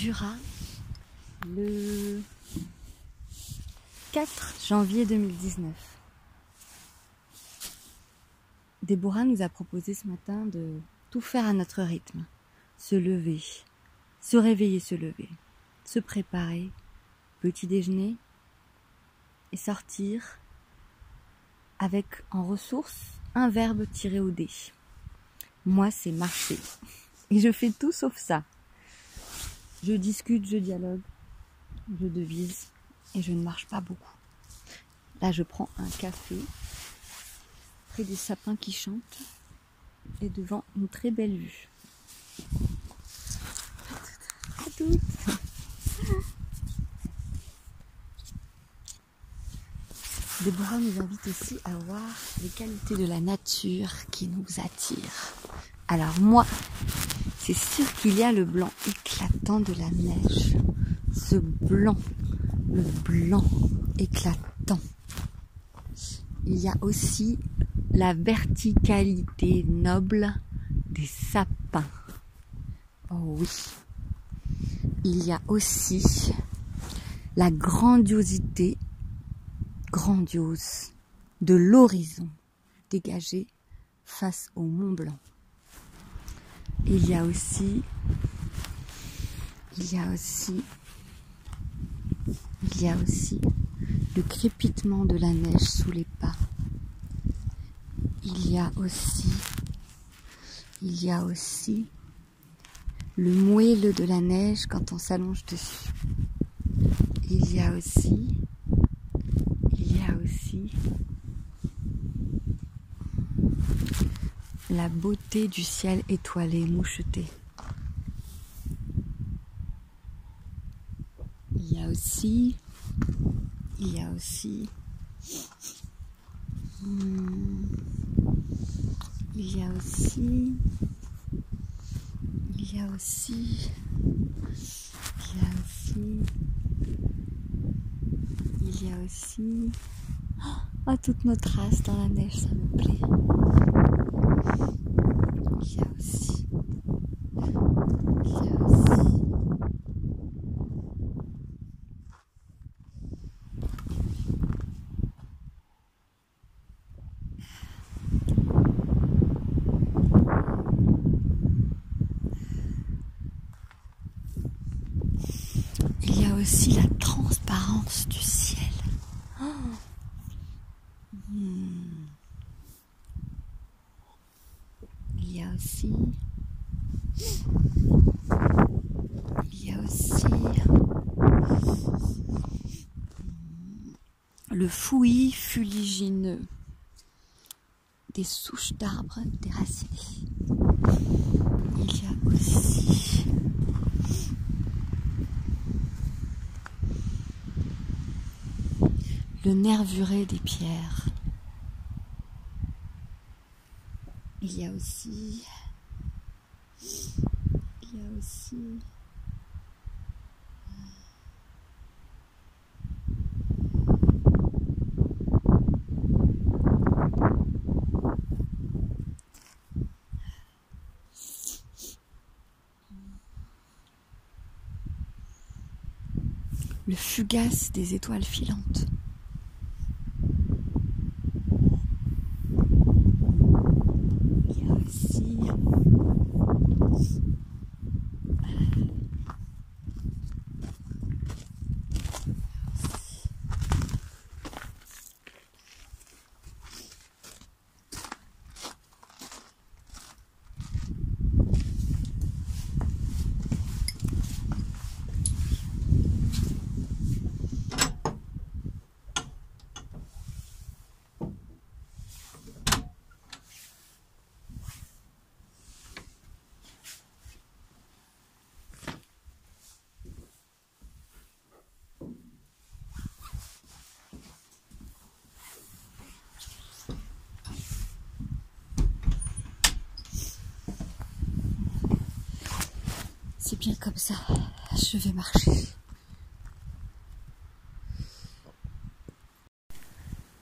Jura le 4 janvier 2019. Déborah nous a proposé ce matin de tout faire à notre rythme. Se lever, se réveiller, se lever, se préparer, petit déjeuner et sortir avec en ressource un verbe tiré au dé. Moi, c'est marcher. Et je fais tout sauf ça. Je discute, je dialogue, je devise et je ne marche pas beaucoup. Là, je prends un café près des sapins qui chantent et devant une très belle vue. À toutes. Nous invite aussi à voir les qualités de la nature qui nous attirent. Alors moi, c'est sûr qu'il y a le blanc éclatant de la neige. Ce blanc, le blanc éclatant. Il y a aussi la verticalité noble des sapins. Oh oui. Il y a aussi la grandiosité grandiose de l'horizon dégagé face au Mont Blanc. Il y a aussi, il y a aussi, il y a aussi le crépitement de la neige sous les pas. Il y a aussi, il y a aussi le moelleux de la neige quand on s'allonge dessus. Il y a aussi aussi la beauté du ciel étoilé, moucheté. Il y a aussi, il y a aussi, hmm, il y a aussi, il y a aussi, il y a aussi, il y a aussi, Oh, toute notre traces dans la neige, ça me plaît. Il y a aussi. Il y a aussi. La transparence du ciel. Oh. Hmm. Il y a Il y a aussi. Le fouillis fuligineux des souches d'arbres déracinées. Il y a aussi le nervuré des pierres. Il y a aussi, il y a aussi le fugace des étoiles filantes. C'est bien comme ça. Je vais marcher.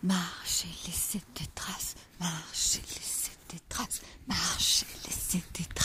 Marcher et laissez des traces. Marcher et laissez des traces. Marcher et laissez des traces.